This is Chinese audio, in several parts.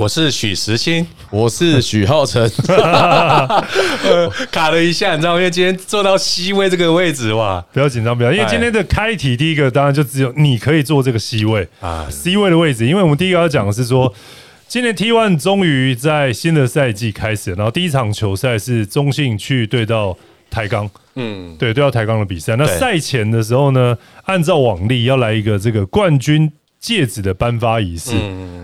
我是许时清，我是许浩辰，卡了一下，你知道吗？因为今天坐到 C 位这个位置哇，不要紧张，不要，因为今天的开题第一个当然就只有你可以坐这个 C 位啊，C 位的位置，因为我们第一个要讲的是说，今年 T One 终于在新的赛季开始，然后第一场球赛是中信去对到台钢，嗯，对，对到台钢的比赛。那赛前的时候呢，按照往例要来一个这个冠军。戒指的颁发仪式，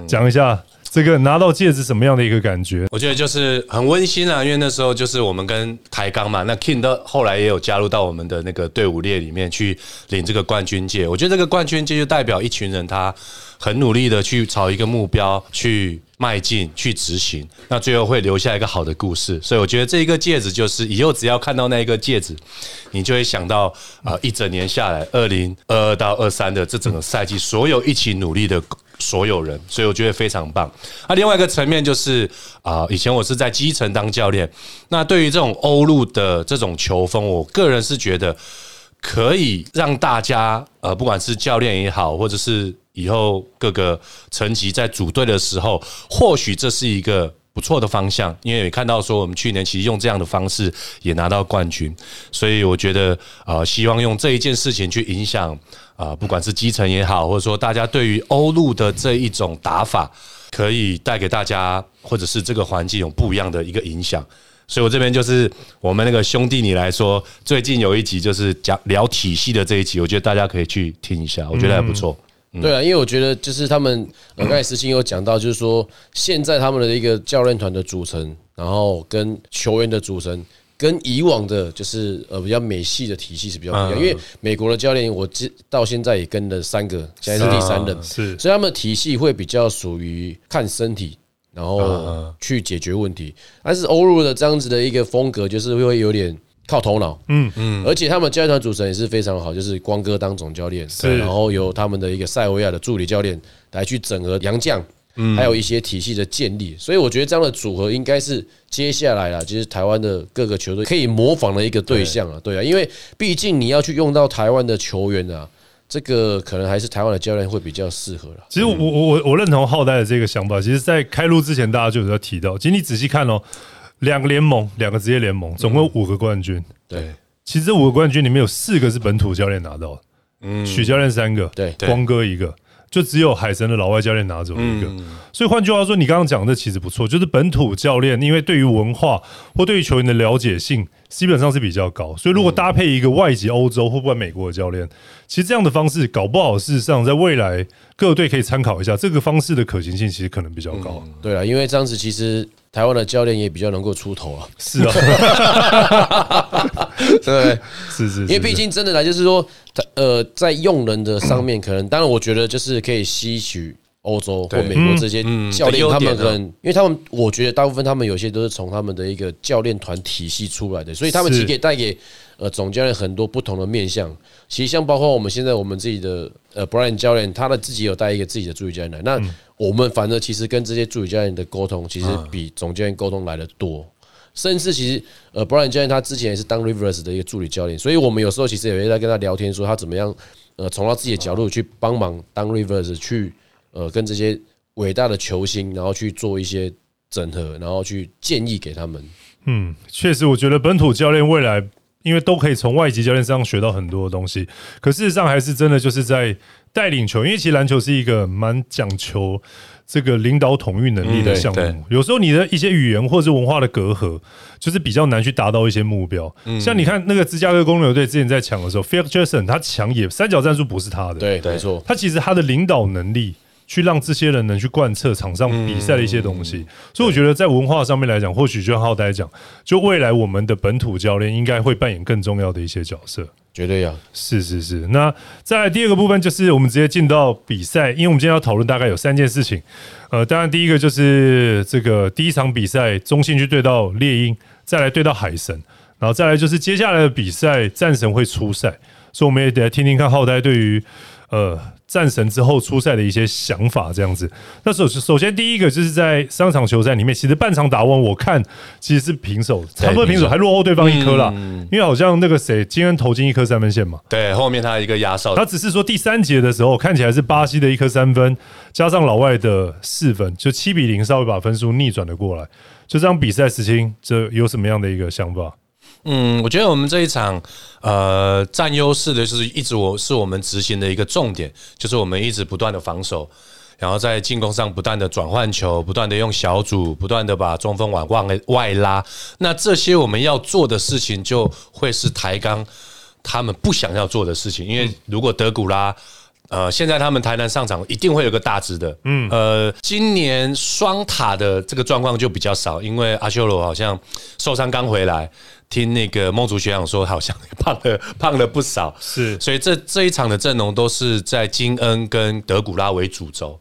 讲一下这个拿到戒指什么样的一个感觉？我觉得就是很温馨啊，因为那时候就是我们跟台钢嘛，那 King 的后来也有加入到我们的那个队伍列里面去领这个冠军戒。我觉得这个冠军戒就代表一群人他很努力的去朝一个目标去。迈进去执行，那最后会留下一个好的故事。所以我觉得这一个戒指，就是以后只要看到那一个戒指，你就会想到啊，一整年下来，二零二二到二三的这整个赛季，所有一起努力的所有人，所以我觉得非常棒。那另外一个层面就是啊，以前我是在基层当教练，那对于这种欧陆的这种球风，我个人是觉得可以让大家呃，不管是教练也好，或者是。以后各个层级在组队的时候，或许这是一个不错的方向，因为也看到说我们去年其实用这样的方式也拿到冠军，所以我觉得呃，希望用这一件事情去影响啊，不管是基层也好，或者说大家对于欧陆的这一种打法，可以带给大家或者是这个环境有不一样的一个影响。所以我这边就是我们那个兄弟你来说，最近有一集就是讲聊体系的这一集，我觉得大家可以去听一下，我觉得还不错。对啊，因为我觉得就是他们，呃，刚才石青有讲到，就是说现在他们的一个教练团的组成，然后跟球员的组成，跟以往的，就是呃比较美系的体系是比较不一样。因为美国的教练，我至到现在也跟了三个，现在是第三任，是，所以他们的体系会比较属于看身体，然后去解决问题。但是欧陆的这样子的一个风格，就是会有点。靠头脑，嗯嗯，而且他们教练团组成也是非常好，就是光哥当总教练，是，然后由他们的一个塞维亚的助理教练来去整合洋将，嗯，还有一些体系的建立，所以我觉得这样的组合应该是接下来啊，就是台湾的各个球队可以模仿的一个对象啊，对。啊，因为毕竟你要去用到台湾的球员啊，这个可能还是台湾的教练会比较适合了。其实我我我我认同浩代的这个想法，其实，在开录之前大家就有在提到，其实你仔细看哦。两个联盟，两个职业联盟，总共五个冠军。对，其实这五个冠军里面有四个是本土教练拿到的，嗯，许教练三个，对，光哥一个，就只有海神的老外教练拿走一个。所以换句话说，你刚刚讲的其实不错，就是本土教练，因为对于文化或对于球员的了解性，基本上是比较高。所以如果搭配一个外籍欧洲或不管美国的教练，其实这样的方式搞不好，事实上在未来各队可以参考一下，这个方式的可行性其实可能比较高。对啊，因为这样子其实。台湾的教练也比较能够出头啊，是啊，对，是是，因为毕竟真的来就是说，呃，在用人的上面，可能当然我觉得就是可以吸取欧洲或美国这些教练，他们可能，因为他们我觉得大部分他们有些都是从他们的一个教练团体系出来的，所以他们其实可以带给呃总教练很多不同的面向。其实像包括我们现在我们自己的呃 Brian 教练，他的自己有带一个自己的助理教练来，那。我们反正其实跟这些助理教练的沟通，其实比总教练沟通来的多。甚至其实，呃，Brian 教练他之前也是当 Rivers 的一个助理教练，所以我们有时候其实也会在跟他聊天，说他怎么样，呃，从他自己的角度去帮忙当 Rivers 去，呃，跟这些伟大的球星，然后去做一些整合，然后去建议给他们。嗯，确实，我觉得本土教练未来，因为都可以从外籍教练身上学到很多东西，可事实上还是真的就是在。带领球，因为其实篮球是一个蛮讲求这个领导统御能力的项目。有时候你的一些语言或者是文化的隔阂，就是比较难去达到一些目标。像你看那个芝加哥公牛队之前在抢的时候，Phil Jackson 他抢也三角战术不是他的，对，没错。他其实他的领导能力。去让这些人能去贯彻场上比赛的一些东西，所以我觉得在文化上面来讲，或许就像浩呆讲，就未来我们的本土教练应该会扮演更重要的一些角色，绝对要是是是。那再来第二个部分，就是我们直接进到比赛，因为我们今天要讨论大概有三件事情。呃，当然第一个就是这个第一场比赛，中信去对到猎鹰，再来对到海神，然后再来就是接下来的比赛，战神会出赛。所以我们也得来听听看浩呆对于呃战神之后出赛的一些想法，这样子。那首首先第一个就是在三场球赛里面，其实半场打完，我看其实是平手，差不多平手，还落后对方一颗啦。因为好像那个谁今天投进一颗三分线嘛，对，后面他一个压哨，他只是说第三节的时候看起来是巴西的一颗三分，加上老外的四分，就七比零，稍微把分数逆转了过来。就这场比赛，时青这有什么样的一个想法？嗯，我觉得我们这一场，呃，占优势的是一直我是我们执行的一个重点，就是我们一直不断的防守，然后在进攻上不断的转换球，不断的用小组，不断的把中锋往外外拉。那这些我们要做的事情，就会是抬杠他们不想要做的事情，因为如果德古拉。呃，现在他们台南上场一定会有个大值的，嗯，呃，今年双塔的这个状况就比较少，因为阿修罗好像受伤刚回来，听那个梦竹学长说，好像胖了 胖了不少，是，所以这这一场的阵容都是在金恩跟德古拉为主轴，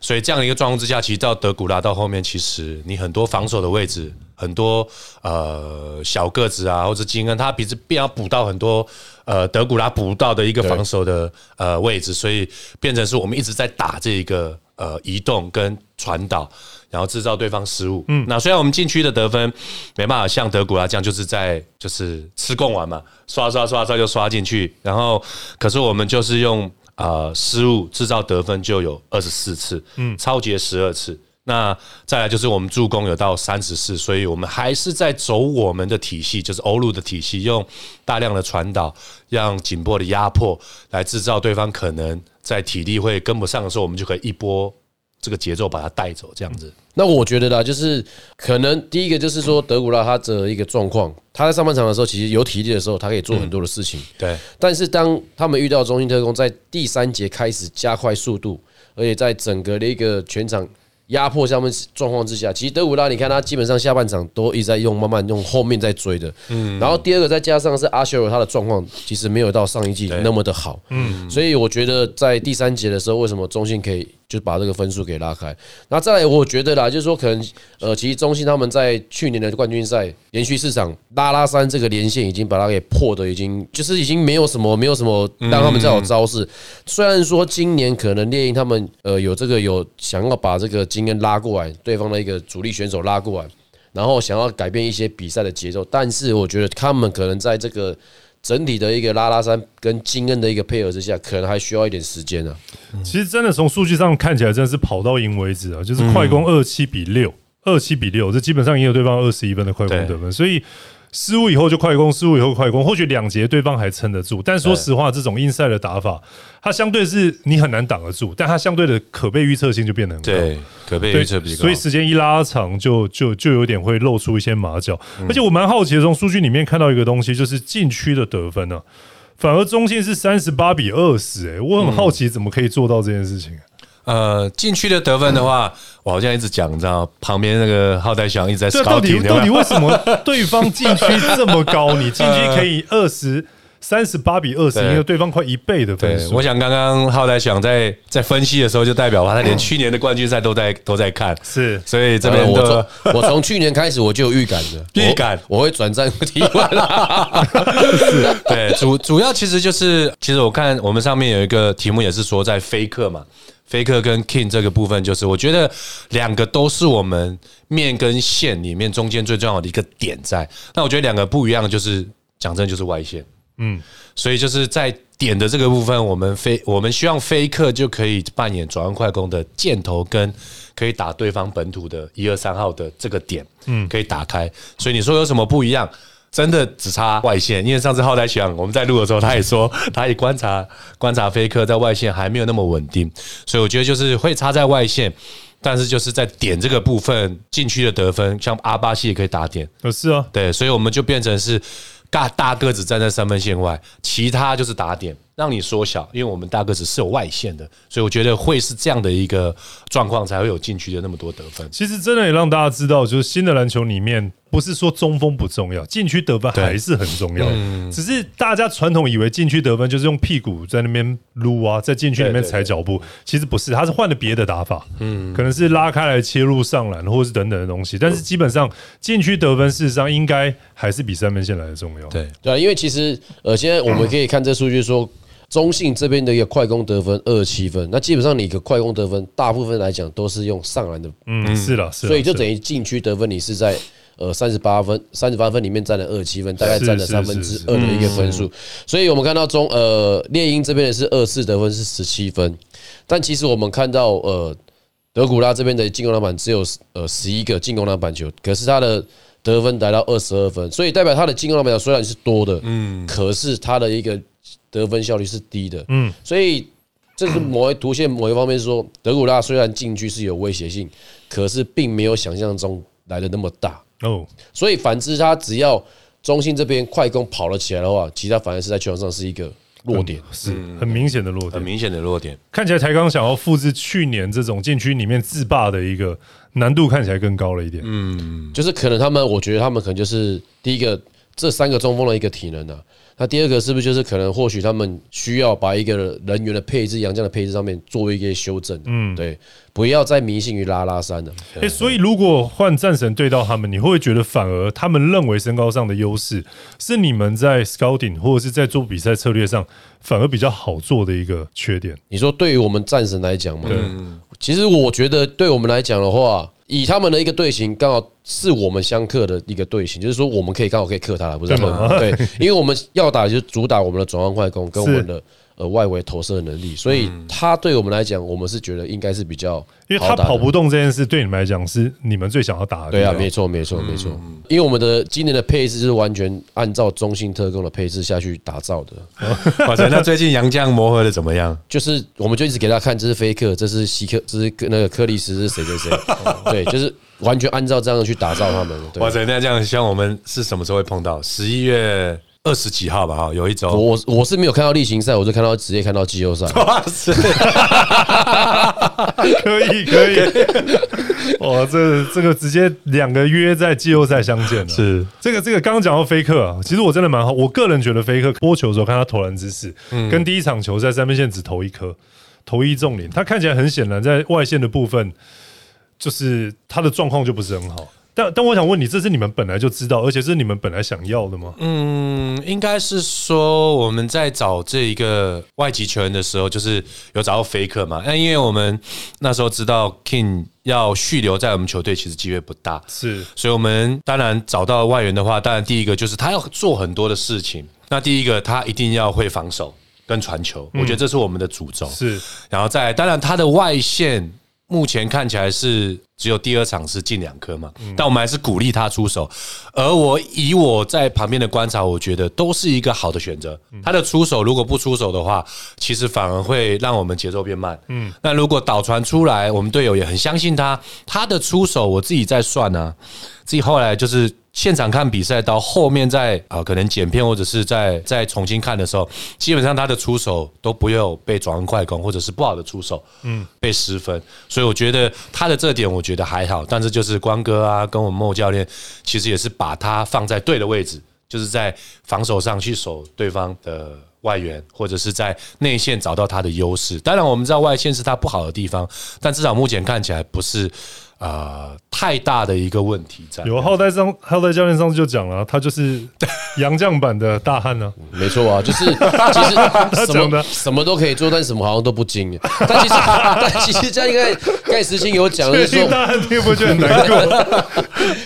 所以这样的一个状况之下，其实到德古拉到后面，其实你很多防守的位置。很多呃小个子啊，或者金恩，他其实必要补到很多呃德古拉补到的一个防守的呃位置，所以变成是我们一直在打这一个呃移动跟传导，然后制造对方失误。嗯，那虽然我们禁区的得分没办法像德古拉这样，就是在就是吃贡丸嘛，刷刷刷刷就刷进去，然后可是我们就是用呃失误制造得分就有二十四次，嗯，超节十二次。那再来就是我们助攻有到三十四，所以我们还是在走我们的体系，就是欧陆的体系，用大量的传导，让紧迫的压迫来制造对方可能在体力会跟不上的时候，我们就可以一波这个节奏把它带走，这样子。那我觉得啦，就是可能第一个就是说德古拉他的一个状况，他在上半场的时候其实有体力的时候，他可以做很多的事情。对，但是当他们遇到中心特工在第三节开始加快速度，而且在整个的一个全场。压迫下面状况之下，其实德古拉，你看他基本上下半场都一直在用，慢慢用后面在追的。嗯，然后第二个再加上是阿修罗，他的状况其实没有到上一季那么的好。嗯，所以我觉得在第三节的时候，为什么中信可以？就把这个分数给拉开。那再来，我觉得啦，就是说可能，呃，其实中信他们在去年的冠军赛连续四场拉拉三这个连线已经把它给破的，已经就是已经没有什么没有什么让他们再有招式。虽然说今年可能猎鹰他们呃有这个有想要把这个金恩拉过来，对方的一个主力选手拉过来，然后想要改变一些比赛的节奏，但是我觉得他们可能在这个。整体的一个拉拉山跟金恩的一个配合之下，可能还需要一点时间呢。其实真的从数据上看起来，真的是跑到赢为止啊，就是快攻二七比六，二七比六，这基本上也有对方二十一分的快攻得分，所以。失误以后就快攻，失误以后快攻，或许两节对方还撑得住，但说实话，这种硬赛的打法，它相对是你很难挡得住，但它相对的可被预测性就变得很高，对，可被预测比较高，所以时间一拉长，就就就有点会露出一些马脚。而且我蛮好奇的，从数据里面看到一个东西，就是禁区的得分呢，反而中线是三十八比二十，哎，我很好奇怎么可以做到这件事情。呃，禁区的得分的话，我好像一直讲，你知道，旁边那个浩代翔一直在。这到底到底为什么对方禁区这么高？你禁区可以二十三十八比二十，因为对方快一倍的分数。我想刚刚浩代翔在在分析的时候，就代表他连去年的冠军赛都在都在看。是，所以这边我从我从去年开始我就有预感的 预感，我会转战踢完了。对，主主要其实就是，其实我看我们上面有一个题目也是说在飞客嘛。菲克跟 King 这个部分，就是我觉得两个都是我们面跟线里面中间最重要的一个点在。那我觉得两个不一样，就是讲真就是外线，嗯，所以就是在点的这个部分，我们飞我们希望飞克就可以扮演转换快攻的箭头，跟可以打对方本土的一二三号的这个点，嗯，可以打开。所以你说有什么不一样？真的只差外线，因为上次浩代翔我们在录的时候，他也说 他也观察观察飞客在外线还没有那么稳定，所以我觉得就是会差在外线，但是就是在点这个部分禁区的得分，像阿巴西也可以打点，是啊，对，所以我们就变成是大大个子站在三分线外，其他就是打点，让你缩小，因为我们大个子是有外线的，所以我觉得会是这样的一个状况，才会有禁区的那么多得分。其实真的也让大家知道，就是新的篮球里面，不是说中锋不重要，禁区得分还是很重要。只是大家传统以为禁区得分就是用屁股在那边撸啊，在禁区里面踩脚步，其实不是，他是换了别的打法，嗯，可能是拉开来切入上篮，或者是等等的东西。但是基本上禁区得分，事实上应该还是比三分线来的重要。对对啊，因为其实呃，现在我们可以看这数据说。中信这边的一个快攻得分二十七分，那基本上你的快攻得分，大部分来讲都是用上篮的，嗯，是了，是，所以就等于禁区得分，你是在呃三十八分，三十八分里面占了二十七分，大概占了三分之二的一个分数。所以我们看到中呃猎鹰这边的是二次得分是十七分，但其实我们看到呃德古拉这边的进攻篮板只有呃十一个进攻篮板球，可是他的得分达到二十二分，所以代表他的进攻篮板球虽然是多的，嗯，可是他的一个。得分效率是低的，嗯，所以这是某一图线某一方面说，德古拉虽然禁区是有威胁性，可是并没有想象中来的那么大哦。所以反之，他只要中心这边快攻跑了起来的话，其他反而是在球场上是一个弱点，是很明显的弱点，很明显的弱点。看起来台钢想要复制去年这种禁区里面自霸的一个难度，看起来更高了一点。嗯，就是可能他们，我觉得他们可能就是第一个这三个中锋的一个体能呢。那第二个是不是就是可能或许他们需要把一个人员的配置、杨将的配置上面做一些修正？嗯，对，不要再迷信于拉拉山了。哎，所以如果换战神对到他们，你会不会觉得反而他们认为身高上的优势是你们在 scouting 或者是在做比赛策略上反而比较好做的一个缺点？你说对于我们战神来讲嘛，其实我觉得对我们来讲的话。以他们的一个队形，刚好是我们相克的一个队形，就是说我们可以刚好可以克他了，不是吗？对，因为我们要打就是主打我们的转换快攻跟我们的。呃，外围投射的能力，所以他对我们来讲，我们是觉得应该是比较，因为他跑不动这件事，对你们来讲是你们最想要打的。对啊，没错，没错，没错。因为我们的今年的配置是完全按照中性特工的配置下去打造的。哇塞，那最近杨绛磨合的怎么样？就是我们就一直给他看，这是菲克，这是希克，这是那个克里斯是谁谁谁？对，就是完全按照这样去打造他们。哇塞，那这样，希望我们是什么时候会碰到？十一月。二十几号吧，哈，有一周，我我是没有看到例行赛，我就看到直接看到季后赛。哇塞，可以 可以，哇，这这个直接两个约在季后赛相见了。是这个这个刚刚讲到菲克啊，其实我真的蛮好，我个人觉得菲克播球的时候看他投篮姿势，跟第一场球赛三分线只投一颗，投一中零，他看起来很显然在外线的部分，就是他的状况就不是很好。但但我想问你，这是你们本来就知道，而且是你们本来想要的吗？嗯，应该是说我们在找这一个外籍球员的时候，就是有找到菲克嘛。那因为我们那时候知道 King 要续留在我们球队，其实机会不大，是。所以我们当然找到外援的话，当然第一个就是他要做很多的事情。那第一个他一定要会防守跟传球，我觉得这是我们的主轴。是。然后再当然他的外线。目前看起来是只有第二场是进两颗嘛，但我们还是鼓励他出手。而我以我在旁边的观察，我觉得都是一个好的选择。他的出手如果不出手的话，其实反而会让我们节奏变慢。嗯，那如果导传出来，我们队友也很相信他，他的出手我自己在算呢，自己后来就是。现场看比赛到后面再啊，可能剪片或者是在再重新看的时候，基本上他的出手都不有被转换快攻，或者是不好的出手，嗯，被失分。所以我觉得他的这点我觉得还好，但是就是光哥啊，跟我们莫教练其实也是把他放在对的位置，就是在防守上去守对方的外援，或者是在内线找到他的优势。当然我们知道外线是他不好的地方，但至少目前看起来不是。呃，太大的一个问题在。有后代上，后代教练上次就讲了，他就是 杨将版的大汉呢。没错啊，就是 其实什么什么都可以做，但什么好像都不精。但其实，但其实这样应该盖时兴有讲就是说，大汉听不就很难过？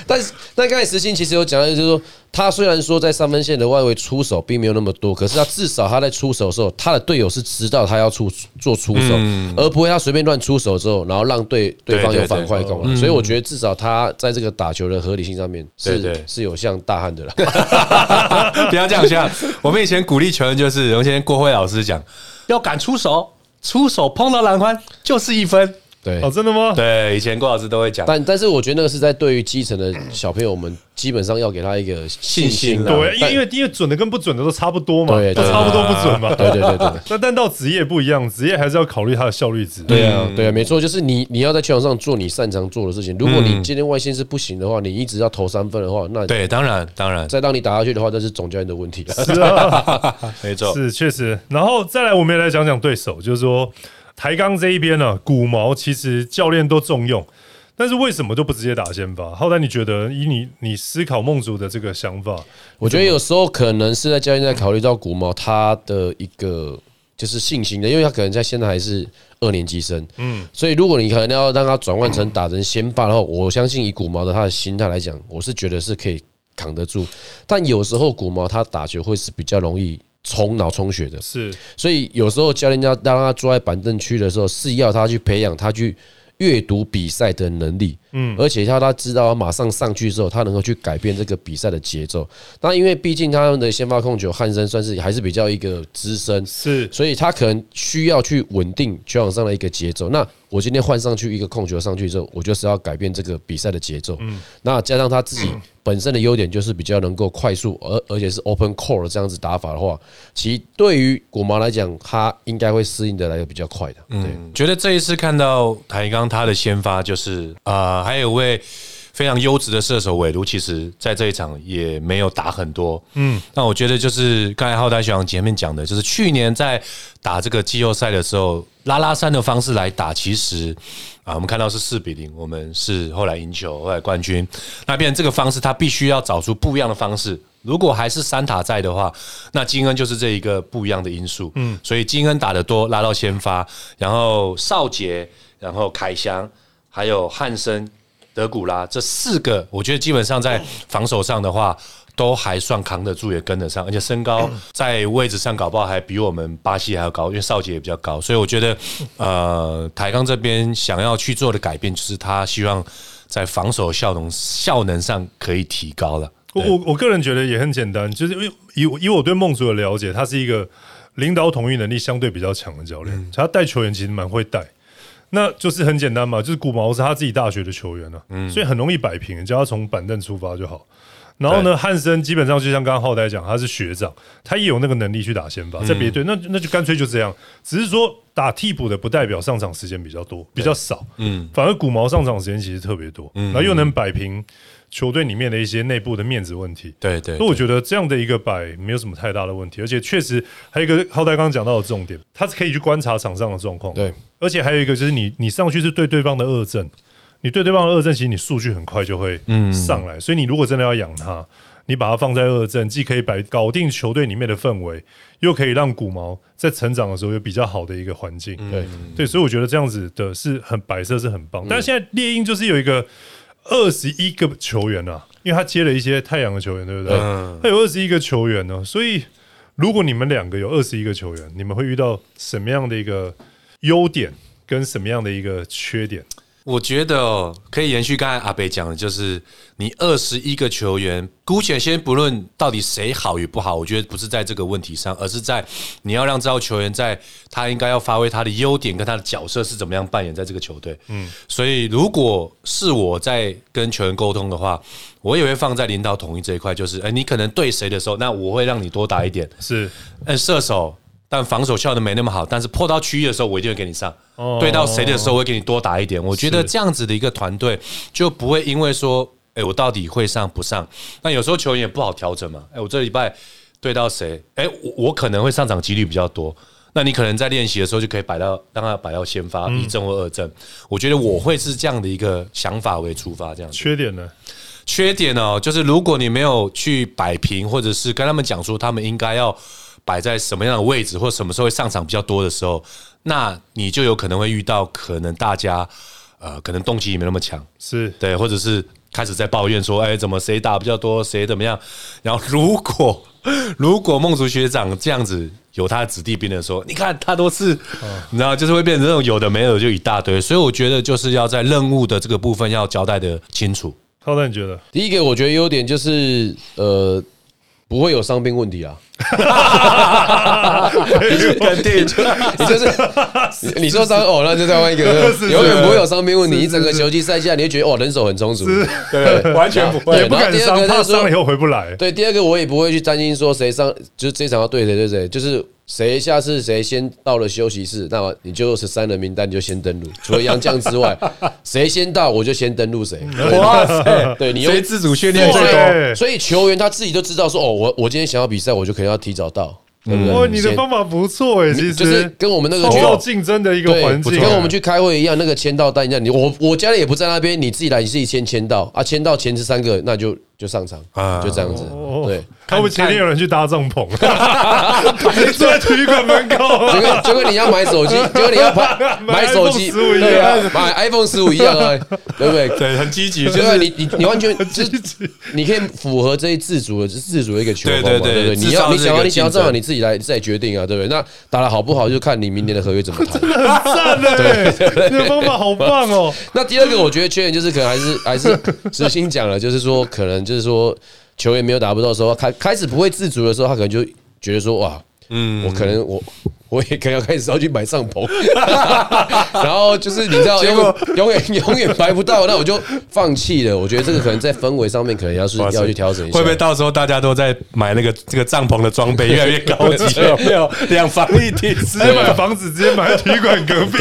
但是，但盖时兴其实有讲的就是说。他虽然说在三分线的外围出手并没有那么多，可是他至少他在出手的时候，他的队友是知道他要出做出手，而不会他随便乱出手之后，然后让对对方有反快攻。所以我觉得至少他在这个打球的合理性上面是是有像大汉的了。不要这样像我们以前鼓励球员就是，以前郭辉老师讲，要敢出手，出手碰到篮筐就是一分。对哦，真的吗？对，以前郭老师都会讲，但但是我觉得那个是在对于基层的小朋友们，基本上要给他一个信心啊。对，但因为因为准的跟不准的都差不多嘛，对对都差不多不准嘛。对对对对。那但到职业不一样，职业还是要考虑它的效率值。对啊，对啊，没错，就是你你要在球场上做你擅长做的事情。如果你今天外线是不行的话，你一直要投三分的话，那对，当然当然，再让你打下去的话，那是总教练的问题了。是啊，没错，是确实。然后再来，我们也来讲讲对手，就是说台钢这一边呢，古毛其实教练都重用，但是为什么就不直接打先发？后来你觉得以你你思考梦竹的这个想法，我觉得有时候可能是在教练在考虑到古毛他的一个就是信心的，因为他可能在现在还是二年级生，嗯，所以如果你可能要让他转换成打成先发的话，我相信以古毛的他的心态来讲，我是觉得是可以扛得住。但有时候古毛他打球会是比较容易冲脑充血的，是。所以有时候教练要让他坐在板凳区的时候，是要他去培养他去阅读比赛的能力，嗯，而且他他知道马上上去之后，他能够去改变这个比赛的节奏。那因为毕竟他们的先发控球汉森算是还是比较一个资深，是所以他可能需要去稳定球场上的一个节奏。那我今天换上去一个控球上去之后，我就是要改变这个比赛的节奏。嗯，那加上他自己本身的优点就是比较能够快速，而而且是 open core 这样子打法的话，其实对于古毛来讲，他应该会适应的来的比较快的。对，嗯，觉得这一次看到台钢他的先发就是啊、呃还有一位非常优质的射手韦卢，其实在这一场也没有打很多。嗯，那我觉得就是刚才浩大学长前面讲的，就是去年在打这个季后赛的时候，拉拉山的方式来打，其实啊，我们看到是四比零，我们是后来赢球，后来冠军。那变成这个方式，他必须要找出不一样的方式。如果还是三塔在的话，那金恩就是这一个不一样的因素。嗯，所以金恩打得多，拉到先发，然后少杰，然后凯翔，还有汉森、德古拉这四个，我觉得基本上在防守上的话。都还算扛得住，也跟得上，而且身高在位置上搞不好还比我们巴西还要高，因为少杰也比较高，所以我觉得，呃，台钢这边想要去做的改变，就是他希望在防守效能效能上可以提高了。我我我个人觉得也很简单，就是因为以以我对孟祖的了解，他是一个领导统御能力相对比较强的教练，他带球员其实蛮会带。那就是很简单嘛，就是古毛是他自己大学的球员啊，所以很容易摆平，只要从板凳出发就好。然后呢，汉森基本上就像刚刚浩代讲，他是学长，他也有那个能力去打先发，在别队那那就干脆就这样。只是说打替补的不代表上场时间比较多，比较少，嗯，反而古毛上场时间其实特别多，然后又能摆平球队里面的一些内部的面子问题。对对所以我觉得这样的一个摆没有什么太大的问题，而且确实还有一个浩代刚刚讲到的重点，他是可以去观察场上的状况，对，而且还有一个就是你你上去是对对方的恶阵，你对对方的恶阵，其实你数据很快就会上来，所以你如果真的要养他，你把它放在二阵，既可以摆搞定球队里面的氛围，又可以让古毛在成长的时候有比较好的一个环境。对对，所以我觉得这样子的是很摆设是很棒。但是现在猎鹰就是有一个二十一个球员啊，因为他接了一些太阳的球员，对不对？他有二十一个球员呢，所以如果你们两个有二十一个球员，你们会遇到什么样的一个优点跟什么样的一个缺点？我觉得哦，可以延续刚才阿北讲的，就是你二十一个球员，姑且先不论到底谁好与不好，我觉得不是在这个问题上，而是在你要让这号球员在他应该要发挥他的优点跟他的角色是怎么样扮演在这个球队。嗯，所以如果是我在跟球员沟通的话，我也会放在领导统一这一块，就是哎，你可能对谁的时候，那我会让你多打一点。是嗯，射手，但防守效能没那么好，但是破到区域的时候，我一定会给你上。对到谁的时候，我会给你多打一点。我觉得这样子的一个团队就不会因为说，哎，我到底会上不上？那有时候球员也不好调整嘛。哎，我这礼拜对到谁？哎，我我可能会上场几率比较多。那你可能在练习的时候就可以摆到让他摆到先发一正或二正。我觉得我会是这样的一个想法为出发，这样子。缺点呢？缺点哦，就是如果你没有去摆平，或者是跟他们讲说他们应该要摆在什么样的位置，或什么时候会上场比较多的时候，那你就有可能会遇到可能大家呃可能动机也没那么强，是对，或者是开始在抱怨说，哎，怎么谁打比较多，谁怎么样？然后如果 如果孟竹学长这样子有他的子弟兵的时候，你看他都是，你知道，就是会变成这种有的没有的就一大堆，所以我觉得就是要在任务的这个部分要交代的清楚。浩蛋，你觉得？第一个，我觉得优点就是呃，不会有伤病问题啊。跟电影就你就是你说伤哦，那就再换一个，永远不会有伤病问题。你整个球季赛下，你会觉得哦，人手很充足。对，完全不会。也不敢伤，怕伤了以后回不来。对，第二个我也不会去担心说谁伤，就是这场要对谁对谁，就是谁下次谁先到了休息室，那么你就十三人名单就先登录。除了杨绛之外，谁先到我就先登录谁。哇塞，对你谁自主训练最多？所以球员他自己都知道说哦，我我今天想要比赛，我就肯定要提早到。哦，你的方法不错哎，其实就是跟我们那个有竞争的一个环境，跟我们去开会一样，那个签到单一样。你我我家里也不在那边，你自己来，你自己先签到啊，签到前十三个，那就就上场啊，就这样子。对，他们前天有人去搭帐篷，坐在体育馆门口，就跟就跟你要买手机，就跟你要买买手机对啊，买 iPhone 十五一样啊，对不对？对，很积极，就是你你你完全就是你可以符合这一自主的自主的一个球风嘛，对不对？你要你想要你想要这样，你自己来自己决定啊，对不对？那打的好不好，就看你明年的合约怎么谈。真的很赞嘞，这个方法好棒哦。那第二个，我觉得缺点就是可能还是还是实心讲了，就是说可能就是说球员没有打不到的时候，开开始不会自主的时候，他可能就觉得说哇。嗯，我可能我我也可能要开始要去买帐篷，然后就是你知道，永永远永远买不到，那我就放弃了。我觉得这个可能在氛围上面，可能要是要去调整一下。会不会到时候大家都在买那个这个帐篷的装备越来越高级？没有两房一厅，直接买房子，直接买体育馆隔壁。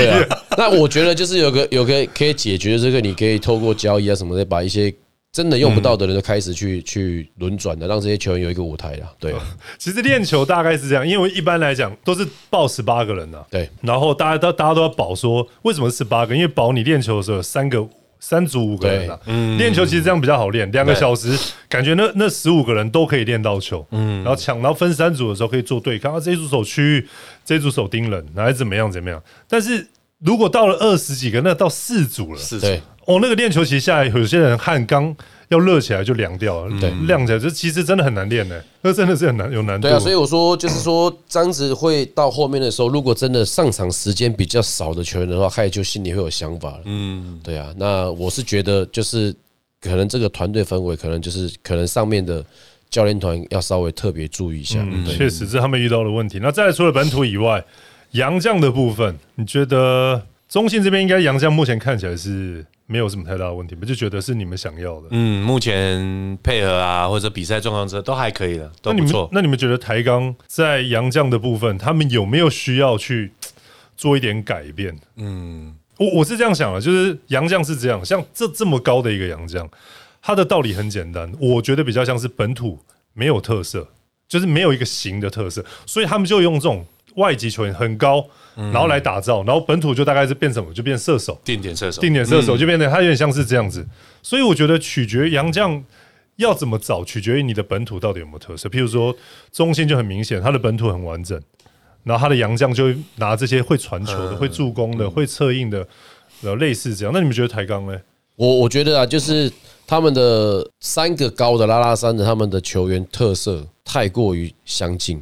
那我觉得就是有个有个可以解决这个，你可以透过交易啊什么的，把一些。真的用不到的人，就开始去去轮转的，让这些球员有一个舞台了。对，其实练球大概是这样，因为一般来讲都是报十八个人呐。对，然后大家都大家都要保说，为什么十八个？因为保你练球的时候有三个三组五个人啊。嗯，练球其实这样比较好练，两个小时感觉那那十五个人都可以练到球。嗯，然后抢，然后分三组的时候可以做对抗，啊，这一组手区域，这一组手盯人，还是怎么样怎么样？但是如果到了二十几个，那到四组了。是，对。哦，那个练球其实下来，有些人汗刚要热起来就凉掉了，对，亮起来这其实真的很难练呢，那真的是很难有难度。对啊，所以我说就是说，这样子会到后面的时候，如果真的上场时间比较少的球员的话，他也就心里会有想法了。嗯，对啊，那我是觉得就是可能这个团队氛围，可能就是可能上面的教练团要稍微特别注意一下。嗯，确实是他们遇到的问题。那再除了本土以外，洋将的部分，你觉得中信这边应该杨将目前看起来是？没有什么太大的问题，我就觉得是你们想要的。嗯，目前配合啊，或者比赛状况这都还可以的，都不错。那你们觉得台钢在杨将的部分，他们有没有需要去 做一点改变？嗯，我我是这样想的，就是杨将是这样，像这这么高的一个杨将，他的道理很简单，我觉得比较像是本土没有特色，就是没有一个型的特色，所以他们就用这种。外籍球员很高，然后来打造，然后本土就大概是变什么，就变射手，定点射手，定点射手就变得他有点像是这样子。所以我觉得取决于杨将要怎么找，取决于你的本土到底有没有特色。譬如说中心就很明显，他的本土很完整，然后他的杨将就拿这些会传球的、会助攻的、会策应的，然后类似这样。那你们觉得抬杠呢？我我觉得啊，就是他们的三个高的拉拉山的，他们的球员特色太过于相近。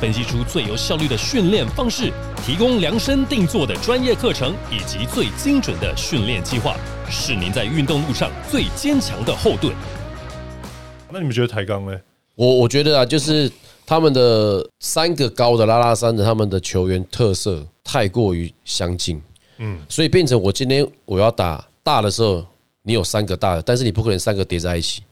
分析出最有效率的训练方式，提供量身定做的专业课程以及最精准的训练计划，是您在运动路上最坚强的后盾。那你们觉得抬杠呢？我我觉得啊，就是他们的三个高的拉拉山的他们的球员特色太过于相近，嗯，所以变成我今天我要打大的时候，你有三个大的，但是你不可能三个叠在一起。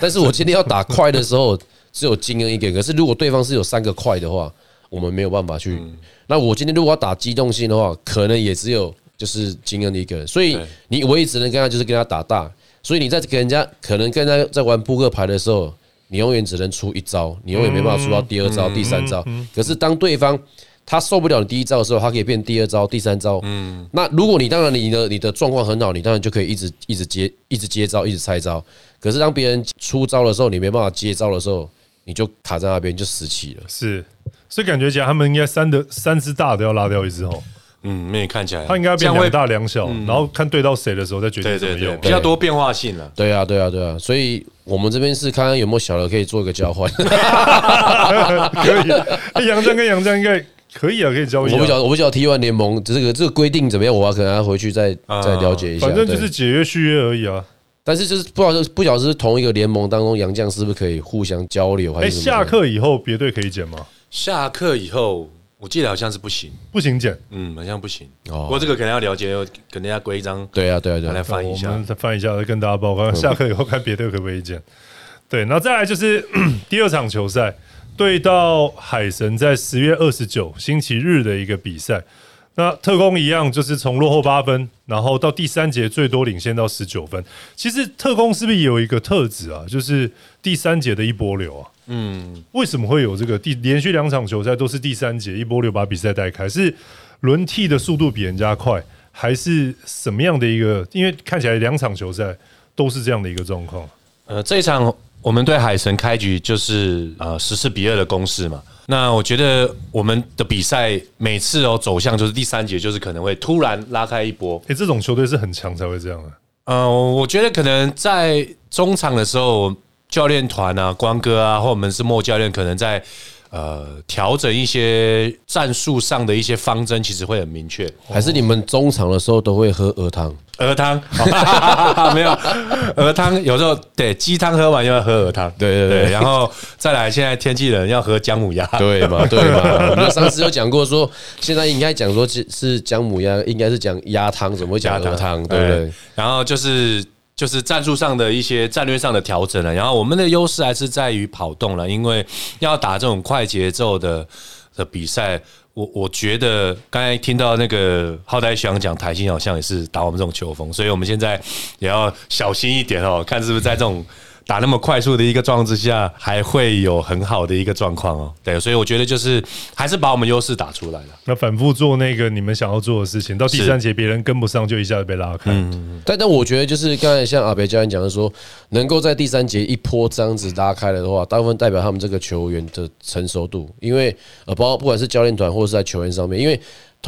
但是我今天要打快的时候。只有金恩一个，可是如果对方是有三个快的话，我们没有办法去。那我今天如果要打机动性的话，可能也只有就是金恩一个人。所以你唯一只能跟他就是跟他打大。所以你在跟人家可能跟他在玩扑克牌的时候，你永远只能出一招，你永远没办法出到第二招、第三招。可是当对方他受不了你第一招的时候，他可以变第二招、第三招。嗯，那如果你当然你的你的状况很好，你当然就可以一直一直接一直接招，一直拆招。可是当别人出招的时候，你没办法接招的时候。你就卡在那边就死气了，是，所以感觉起来他们应该三的三只大的要拉掉一只哦。嗯，那看起来他应该变两大两小，然后看对到谁的时候再决定对对对怎么用。比较多变化性了。对啊，对啊，对啊，所以我们这边是看看有没有小的可以做一个交换。可以，哎杨绛跟杨绛应该可以啊，可以交易啊。我不晓得，我不晓得 T One 联盟这个这个规定怎么样，我可能要回去再再了解一下。反正就是解约续约而已啊。但是就是不知道是不晓得是同一个联盟当中，杨将是不是可以互相交流，还哎，是什么下课以后别队可以减吗？下课以后，我记得好像是不行，不行减，嗯，好像不行。哦不过这个可能要了解，可能要规章对啊，对啊，对来啊，翻一下我们。再翻一下，再跟大家报告。下课以后看别队可不可以减。对，然后再来就是 第二场球赛，对到海神，在十月二十九星期日的一个比赛。那特工一样，就是从落后八分，然后到第三节最多领先到十九分。其实特工是不是也有一个特质啊？就是第三节的一波流啊。嗯，为什么会有这个第连续两场球赛都是第三节一波流把比赛带开？是轮替的速度比人家快，还是什么样的一个？因为看起来两场球赛都是这样的一个状况。呃，这一场我们对海神开局就是呃十四比二的攻势嘛。那我觉得我们的比赛每次哦走向就是第三节，就是可能会突然拉开一波。诶，这种球队是很强才会这样的。呃，我觉得可能在中场的时候，教练团啊、光哥啊，或我们是莫教练，可能在呃调整一些战术上的一些方针，其实会很明确。还是你们中场的时候都会喝鹅汤？鹅汤 没有，鹅汤有时候对鸡汤喝完又要喝鹅汤，对对对然后再来，现在天气冷要喝姜母鸭，对嘛，对嘛。我们上次有讲过说，现在应该讲说是是姜母鸭，应该是讲鸭汤，怎么会讲鹅汤？对不对？然后就是就是战术上的一些战略上的调整了。然后我们的优势还是在于跑动了，因为要打这种快节奏的的比赛。我我觉得刚才听到那个浩代想讲台新好像也是打我们这种球风，所以我们现在也要小心一点哦，看是不是在这种打那么快速的一个状况之下，还会有很好的一个状况哦。对，所以我觉得就是还是把我们优势打出来了。那反复做那个你们想要做的事情，到第三节别人跟不上，就一下子被拉开。但但我觉得就是刚才像阿北教练讲的说，能够在第三节一波这样子拉开了的话，大部分代表他们这个球员的成熟度，因为呃，包括不管是教练团或者是在球员上面，因为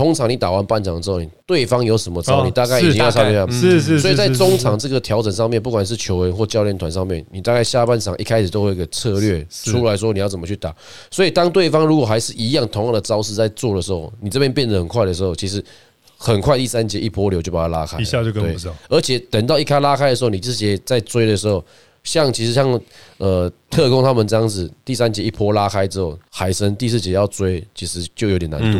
通常你打完半场之后，你对方有什么招，哦你大概已经要是差不多。是是，所以在中场这个调整上面，不管是球员或教练团上面，你大概下半场一开始都会有一个策略出来说你要怎么去打。所以当对方如果还是一样同样的招式在做的时候，你这边变得很快的时候，其实很快第三节一波流就把它拉开，一下就跟不上而且等到一开拉开的时候，你自己在追的时候，像其实像呃特工他们这样子，第三节一波拉开之后，海神第四节要追，其实就有点难度。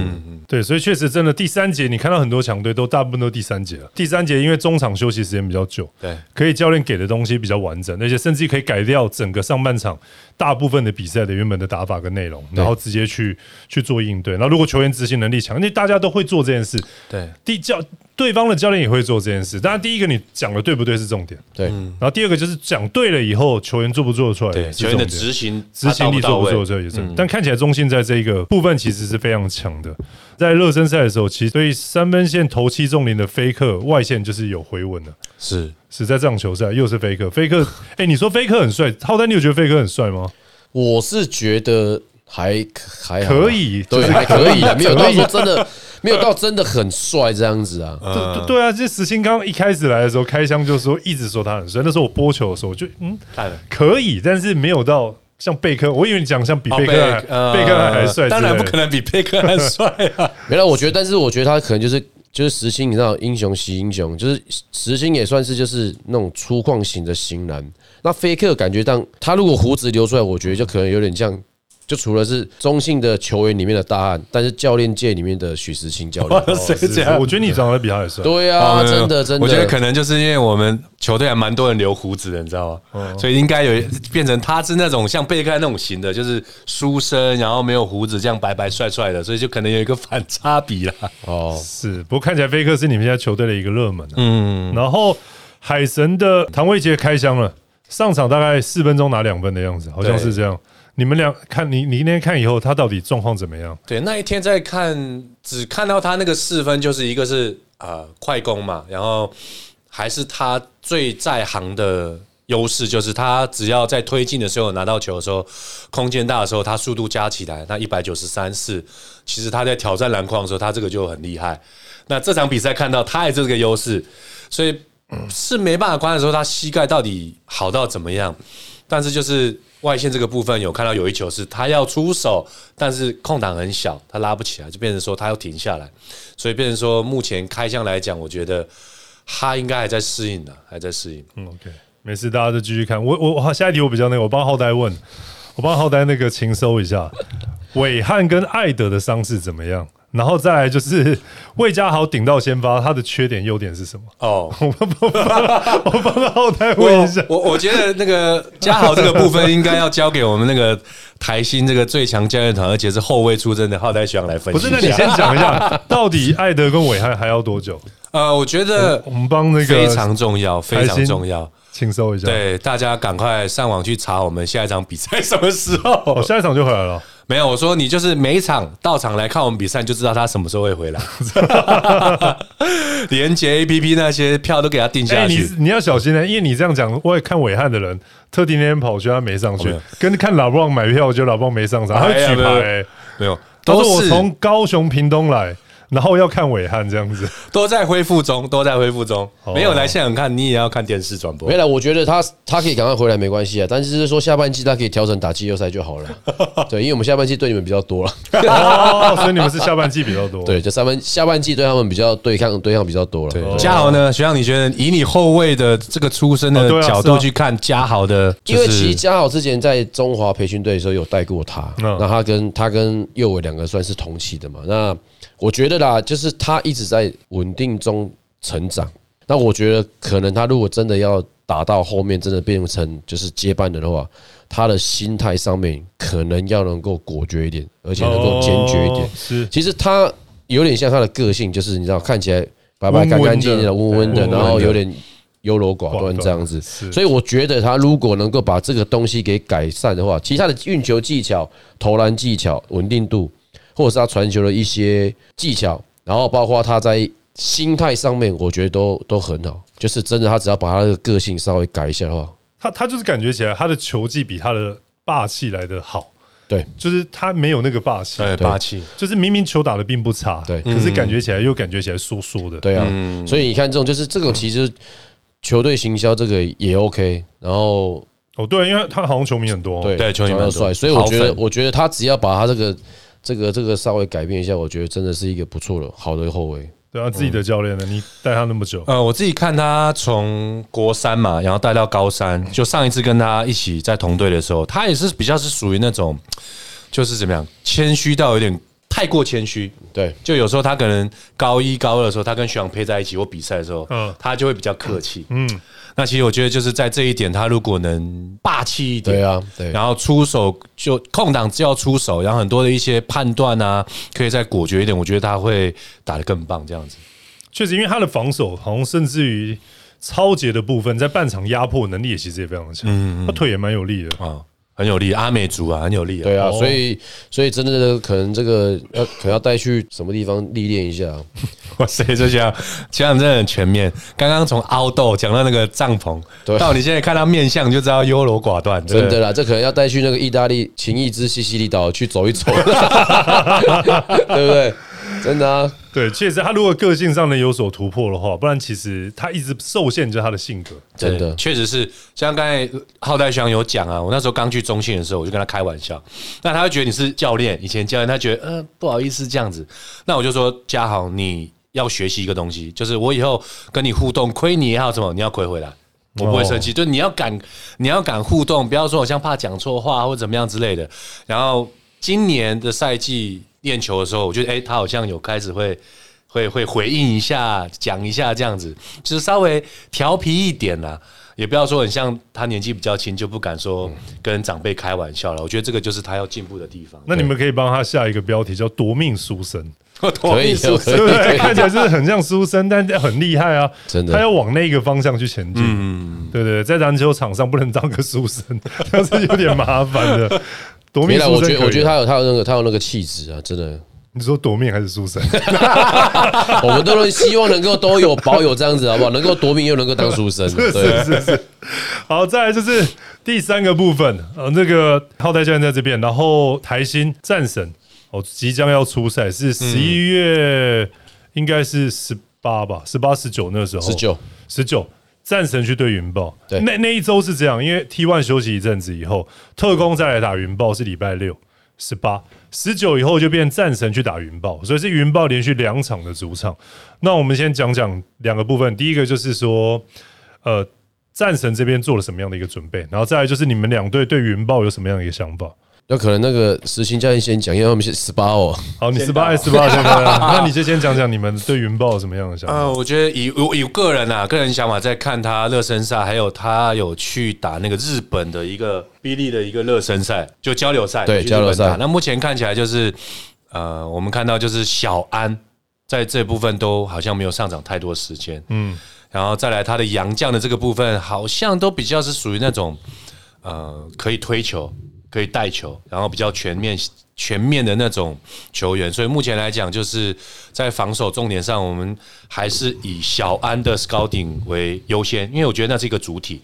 对，所以确实真的第三节，你看到很多强队都大部分都第三节了。第三节因为中场休息时间比较久，对，可以教练给的东西比较完整，而且甚至可以改掉整个上半场大部分的比赛的原本的打法跟内容，然后直接去去做应对。那如果球员执行能力强，因为大家都会做这件事，对，第教对方的教练也会做这件事。当然，第一个你讲的对不对是重点，对，然后第二个就是讲对了以后，球员做不做得出来对，是球员的执行执行力做不做这也是，但看起来中信在这一个部分其实是非常强的。在热身赛的时候，其实对三分线投七中零的飞克外线就是有回稳的，是。是在这场球赛又是飞克，飞克，哎，你说飞克很帅，浩丹，你有觉得飞克很帅吗？我是觉得还还可以，对，还可以的，没有到可以说真的，没有到真的很帅这样子啊。对对啊，这石鑫刚一开始来的时候，开箱就说一直说他很帅。那时候我播球的时候，我就嗯看了。可以，但是没有到像贝克，我以为你讲像比贝克贝克汉还帅当然不可能比贝克汉帅啊！没了，我觉得，但是我觉得他可能就是就是石青，你知道，英雄惜英雄，就是石青也算是就是那种粗犷型的型男。那菲克感觉当他如果胡子留出来，我觉得就可能有点像。就除了是中性的球员里面的大汉，但是教练界里面的许时清教练，哇塞，是这样。我觉得你长得比他还帅。对啊，真的真的，我觉得可能就是因为我们球队还蛮多人留胡子的，你知道吗？哦。所以应该有变成他是那种像贝克汉那种型的，就是书生，然后没有胡子，这样白白帅帅的，所以就可能有一个反差比啦。哦，是，不过看起来菲克是你们现在球队的一个热门、嗯，然后海神的唐卫杰开箱了，上场大概四分钟拿两分的样子，好像是这样。你们俩看你，你那天看以后，他到底状况怎么样？对，那一天在看，只看到他那个四分，就是一个是呃快攻嘛，然后还是他最在行的优势，就是他只要在推进的时候拿到球的时候，空间大的时候，他速度加起来，那一百九十三四，其实他在挑战篮筐的时候，他这个就很厉害。那这场比赛看到他也这个优势，所以是没办法观的时候，他膝盖到底好到怎么样？但是就是外线这个部分有看到有一球是他要出手，但是空档很小，他拉不起来，就变成说他要停下来，所以变成说目前开箱来讲，我觉得他应该还在适应的，还在适应。嗯，OK，没事，大家就继续看。我我我下一题我比较那个，我帮浩呆问，我帮浩呆那个情搜一下，伟汉跟艾德的伤势怎么样？然后再来就是 魏家豪顶到先发，他的缺点优点是什么？哦，我帮我帮后台问一下。我我觉得那个嘉豪这个部分应该要交给我们那个台新这个最强教练团，而且是后卫出身的浩台学长来分析。不是，那你先讲一下，到底艾德跟伟汉还要多久？呃，我觉得我们帮那个非常重要，非常重要。轻收一下，对大家赶快上网去查我们下一场比赛什么时候？哦，下一场就回来了。没有，我说你就是每一场到场来看我们比赛，就知道他什么时候会回来。连接 A P P 那些票都给他定下去。你你要小心呢，因为你这样讲，我也看伟汉的人，特地那天跑去他没上去，跟看老棒买票，我觉得老棒没上场，他举牌没有，都是我从高雄屏东来。然后要看伟汉这样子，都在恢复中，都在恢复中，没有来现场看，你也要看电视转播。没来，我觉得他他可以赶快回来没关系啊，但是是说下半季他可以调整打季后赛就好了。对，因为我们下半季对你们比较多了，哦，所以你们是下半季比较多。对，就三分下半季对他们比较对抗对抗比较多了。对，嘉豪呢？学长，你觉得以你后卫的这个出身的角度去看嘉豪的，因为其实嘉豪之前在中华培训队的时候有带过他，那他跟他跟右伟两个算是同期的嘛，那。我觉得啦，就是他一直在稳定中成长。那我觉得，可能他如果真的要打到后面，真的变成就是接班人的话，他的心态上面可能要能够果决一点，而且能够坚决一点。是，其实他有点像他的个性，就是你知道，看起来白白干干净净的、温温的，然后有点优柔寡断这样子。所以我觉得他如果能够把这个东西给改善的话，其他的运球技巧、投篮技巧、稳定度。或者是他传球的一些技巧，然后包括他在心态上面，我觉得都都很好。就是真的，他只要把他的个性稍微改一下的话，他他就是感觉起来他的球技比他的霸气来的好。对，就是他没有那个霸气，霸气，就是明明球打的并不差，对，可是感觉起来又感觉起来缩缩的。对啊，所以你看这种就是这种其实球队行销这个也 OK。然后哦，对，因为他好像球迷很多，对对，球迷很帅，所以我觉得我觉得他只要把他这个。这个这个稍微改变一下，我觉得真的是一个不错的好的后卫。对啊，自己的教练呢？你带他那么久？呃，我自己看他从国三嘛，然后带到高三，就上一次跟他一起在同队的时候，他也是比较是属于那种，就是怎么样，谦虚到有点太过谦虚。对，就有时候他可能高一高二的时候，他跟学长配在一起或比赛的时候，嗯，他就会比较客气。嗯。那其实我觉得就是在这一点，他如果能霸气一点，对啊，对，然后出手就空档就要出手，然后很多的一些判断啊，可以再果决一点，我觉得他会打得更棒。这样子，确实，因为他的防守好像甚至于超节的部分，在半场压迫能力也其实也非常强，嗯，他腿也蛮有力的啊。很有力，阿美族啊，很有力啊。对啊，所以所以真的可能这个要可能要带去什么地方历练一下。哇塞，这样这样真的很全面。刚刚从凹豆讲到那个帐篷，到你现在看到面相就知道优柔寡断。真的啦，这可能要带去那个意大利情谊之西西里岛去走一走，对不对？真的啊，对，确实，他如果个性上能有所突破的话，不然其实他一直受限就他的性格。真的，确实是像刚才浩代翔有讲啊，我那时候刚去中信的时候，我就跟他开玩笑，那他会觉得你是教练，以前教练，他觉得呃不好意思这样子，那我就说嘉豪，你要学习一个东西，就是我以后跟你互动，亏你也好什么，你要亏回来，我不会生气，就你要敢，你要敢互动，不要说好像怕讲错话或怎么样之类的。然后今年的赛季。练球的时候，我觉得哎，他好像有开始会会会回应一下，讲一下这样子，就是稍微调皮一点啦，也不要说很像他年纪比较轻就不敢说跟长辈开玩笑了。我觉得这个就是他要进步的地方。那你们可以帮他下一个标题叫“夺命书生”，可以，对不对？看起来是很像书生，但很厉害啊，真的。他要往那个方向去前进，嗯，对对，在篮球场上不能当个书生，那是有点麻烦的。没了，我觉得我觉得他有他有那个他有那个气质啊，真的。你说夺命还是书生？我们都能希望能够都有保有这样子，好不好？能够夺命又能够当书生，对，是是。好，再来就是第三个部分，呃，那个浩代教练在这边，然后台新战神哦，即将要出赛，是十一月，应该是十八吧，十八十九那时候，十九。十九，战神去对云豹，对，那那一周是这样，因为 T one 休息一阵子以后，特工再来打云豹是礼拜六。十八、十九以后就变战神去打云豹，所以是云豹连续两场的主场。那我们先讲讲两个部分，第一个就是说，呃，战神这边做了什么样的一个准备，然后再来就是你们两队对云豹有什么样的一个想法。那可能那个实行教练先讲，因为我们是十八哦。好，你十八还是十八？先 那你就先讲讲你们对云豹什么样的想法？呃，我觉得以以个人啊，个人想法，在看他热身赛，还有他有去打那个日本的一个 B 利的一个热身赛，就交流赛，对交流赛。那目前看起来就是，呃，我们看到就是小安在这部分都好像没有上场太多时间，嗯，然后再来他的杨将的这个部分，好像都比较是属于那种，呃，可以推球。可以带球，然后比较全面、全面的那种球员，所以目前来讲，就是在防守重点上，我们还是以小安的 scouting 为优先，因为我觉得那是一个主体。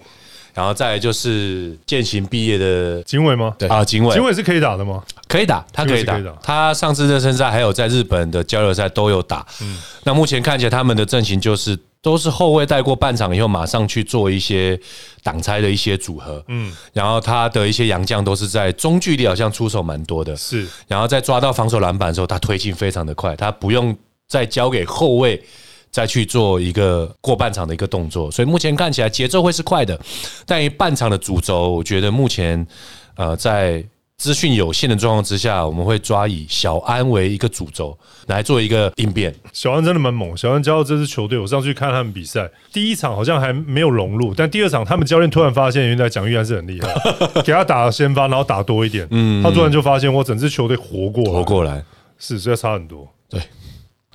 然后再来就是践行毕业的警卫吗？对啊，警卫，警卫是可以打的吗？可以打，他可以打。他上次热身赛还有在日本的交流赛都有打。嗯，那目前看起来他们的阵型就是都是后卫带过半场以后，马上去做一些挡拆的一些组合。嗯，然后他的一些洋将都是在中距离好像出手蛮多的。是，然后在抓到防守篮板的时候，他推进非常的快，他不用再交给后卫。再去做一个过半场的一个动作，所以目前看起来节奏会是快的，但于半场的主轴，我觉得目前呃在资讯有限的状况之下，我们会抓以小安为一个主轴来做一个应变。小安真的蛮猛，小安教这支球队，我上去看他们比赛，第一场好像还没有融入，但第二场他们教练突然发现，原来蒋玉安是很厉害，给他打先发，然后打多一点，嗯，他突然就发现我整支球队活过活过来，是，所以差很多，对。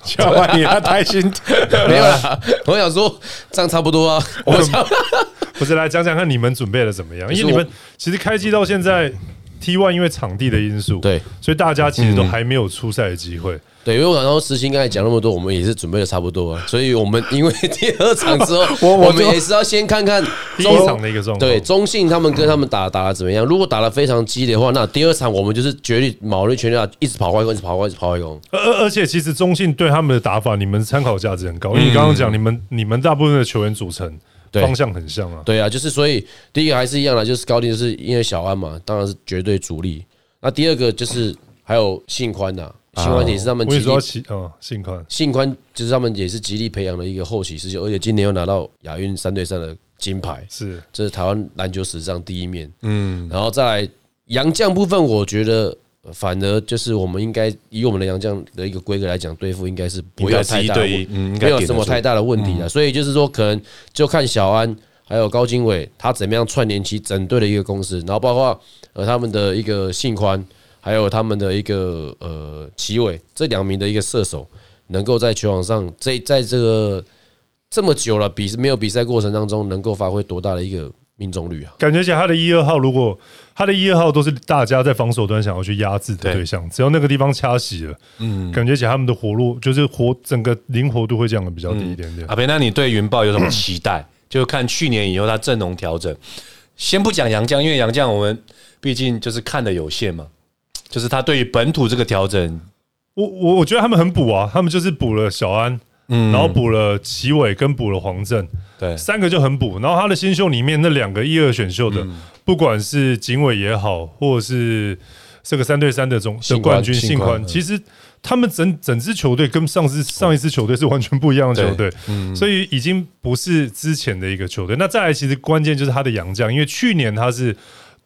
小万，你他开心没有啦？我想说这样差不多啊。我想不是来讲讲看你们准备的怎么样？因为你们其实开机到现在，T one 因为场地的因素，对，所以大家其实都还没有出赛的机会。对，因为我刚刚实心刚才讲那么多，我们也是准备的差不多啊，所以我们因为 第二场之后，我们也是要先看看第一场的一个状况。对，中信他们跟他们打打的怎么样？如果打的非常激烈的话，那第二场我们就是绝对卯力全力打，一直跑外攻，一直跑外，一直跑外攻。而而且其实中信对他们的打法，你们参考价值很高，因为你刚刚讲你们你们大部分的球员组成方向很像啊。对啊，就是所以第一个还是一样的，就是高定，就是因为小安嘛，当然是绝对主力。那第二个就是还有信宽呐。信宽也是他们极力哦，信宽信宽就是他们也是极力培养的一个后起之秀，而且今年又拿到亚运三对三的金牌，是这是台湾篮球史上第一面。嗯，然后再来杨将部分，我觉得反而就是我们应该以我们的杨将的一个规格来讲，对付应该是不要太大，没有什么太大的问题了。所以就是说，可能就看小安还有高经纬他怎么样串联起整队的一个公司，然后包括呃他们的一个信宽。还有他们的一个呃齐伟这两名的一个射手，能够在球场上这在这个这么久了比没有比赛过程当中，能够发挥多大的一个命中率啊？感觉起来他的一二号，如果他的一二号都是大家在防守端想要去压制的对象，只要那个地方掐死了，嗯，感觉起来他们的活路就是活整个灵活度会降的比较低一点点。阿培，那你对云豹有什么期待？就看去年以后他阵容调整，先不讲杨将，因为杨将我们毕竟就是看的有限嘛。就是他对于本土这个调整，我我我觉得他们很补啊，他们就是补了小安，嗯，然后补了齐伟跟补了黄振，对，三个就很补。然后他的新秀里面那两个一二选秀的，不管是警委也好，或者是这个三对三的总的冠军信宽，其实他们整整支球队跟上次上一支球队是完全不一样的球队，嗯，所以已经不是之前的一个球队。那再来，其实关键就是他的洋将，因为去年他是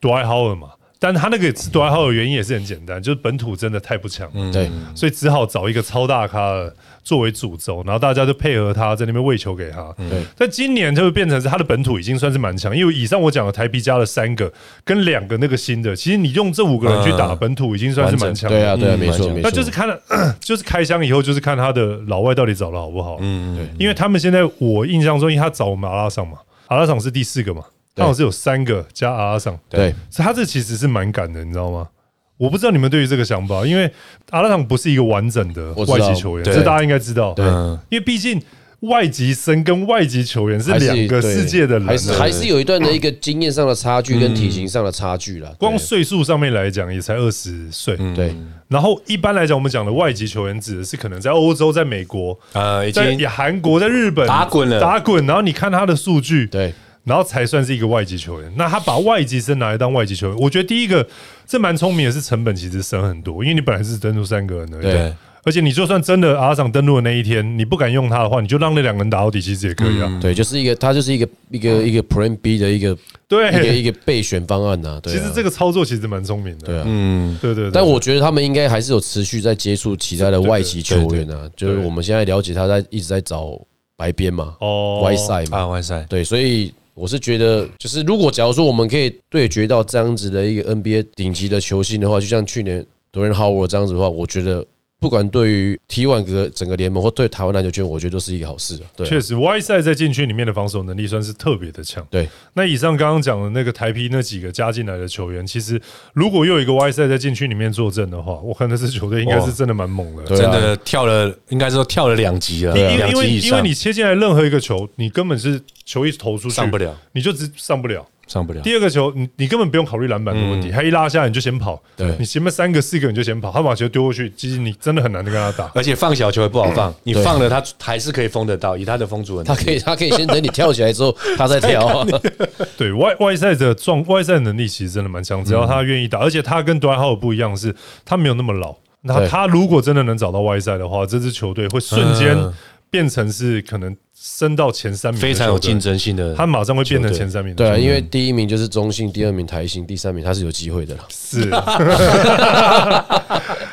Dwyer 嘛。但他那个多爱好的原因也是很简单，就是本土真的太不强，对，所以只好找一个超大咖作为主轴，然后大家就配合他在那边喂球给他。对，但今年就变成是他的本土已经算是蛮强，因为以上我讲的台币加了三个跟两个那个新的，其实你用这五个人去打本土已经算是蛮强。对啊，对啊，没错，没错。那就是看了，就是开箱以后就是看他的老外到底找的好不好。嗯，对，因为他们现在我印象中，因为他找马拉桑嘛，阿拉桑是第四个嘛。刚好是有三个加阿拉桑，对，所以他这其实是蛮赶的，你知道吗？我不知道你们对于这个想法，因为阿拉唐不是一个完整的外籍球员，这大家应该知道。对。嗯，因为毕竟外籍生跟外籍球员是两个世界的人啊，还是还是有一段的一个经验上的差距跟体型上的差距啦。光岁数上面来讲也才二十岁。对。然后一般来讲，我们讲的外籍球员指的是可能在欧洲、在美国、呃，已在经韩国、在日本打滚了。打滚。然后你看他的数据，对然后才算是一个外籍球员。那他把外籍生拿来当外籍球员，我觉得第一个这蛮聪明的，是成本其实省很多，因为你本来是登录三个人而已。对而且你就算真的阿长登陆的那一天，你不敢用他的话，你就让那两个人打到底，其实也可以啊。对，就是一个他就是一个一个一个 Plan B 的一个对一个一个备选方案呐。对啊，其实这个操作其实蛮聪明的。对啊。嗯，对对对。但我觉得他们应该还是有持续在接触其他的外籍球员啊，就是我们现在了解他在一直在找白边嘛，哦外赛嘛，啊，外赛，对，所以我是觉得，就是如果假如说我们可以对决到这样子的一个 NBA 顶级的球星的话，就像去年 Dorian Howe 这样子的话，我觉得不管对于 T1 个整个联盟或对台湾篮球圈，我觉得都是一个好事啊。对啊，确实，Y 赛在禁区里面的防守能力算是特别的强。对那以上刚刚讲的那个台皮那几个加进来的球员，其实如果又有一个 Y 赛在禁区里面坐镇的话，我看那支球队应该是真的蛮猛的。真的跳了，应该说跳了两级了，因为因为两级以上因为你切进来任何一个球，你根本是球一投出去上不了，你就只上不了。上不了。第二个球，你你根本不用考虑篮板的问题，他一拉下来你就先跑，对。你前面三个四个你就先跑，他把球丢过去，其实你真的很难跟他打。而且放小球也不好放，你对放了他还是可以封得到，以他的封阻能力他可以，他可以先等你跳起来之后，他再跳。啊。对外外赛的状外赛能力其实真的蛮强，只要他愿意打，而且他跟杜兰特不一样，是他没有那么老。那对。他如果真的能找到外赛的话，这支球队会瞬间嗯。变成是可能升到前三名，非常有竞，争性的。他马上会变成前三名对啊，因为第一名就是中信，第二名台星，第三名他是有机会的啦。是，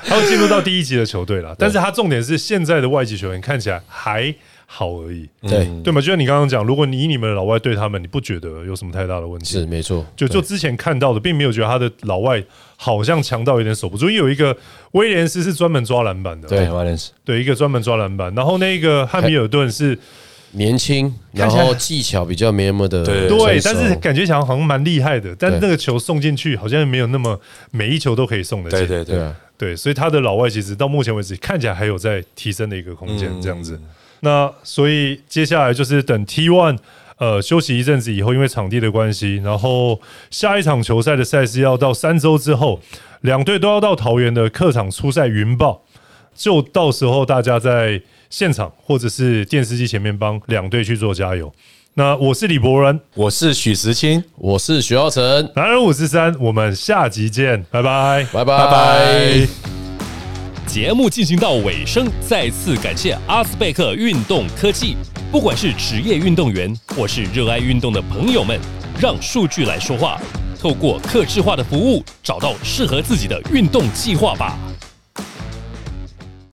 他会进入到第一级的球队了。但是他重点是现在的外籍球员看起来还好而已，对，对吗？就像你刚刚讲，如果你以你们的老外对他们，你不觉得有什么太大的问题？是没错。就就之前看到的，并没有觉得他的老外好像强到有点守不住，因为有一个威廉斯是专门抓篮板的，对对 v a l e n c 对，一个专门抓篮板，然后那个汉密尔顿是年轻，然后技巧比较没那么的对对，但是感觉好像蛮厉害的，但是那个球送进去好像没有那么每一球都可以送的进，对对对，对啊，对，所以他的老外其实到目前为止看起来还有在提升的一个空间，这样子。那所以接下来就是等 T One 呃休息一阵子以后，因为场地的关系，然后下一场球赛的赛事要到三周之后，两队都要到桃园的客场出赛云豹，就到时候大家在现场或者是电视机前面帮两队去做加油。那我是李博仁，我是许时清，我是许耀成，男人五十三，我们下集见，拜拜。拜拜拜。节目进行到尾声，再次感谢阿斯贝克运动科技。不管是职业运动员或是热爱运动的朋友们，让数据来说话，透过客制化的服务，找到适合自己的运动计划吧。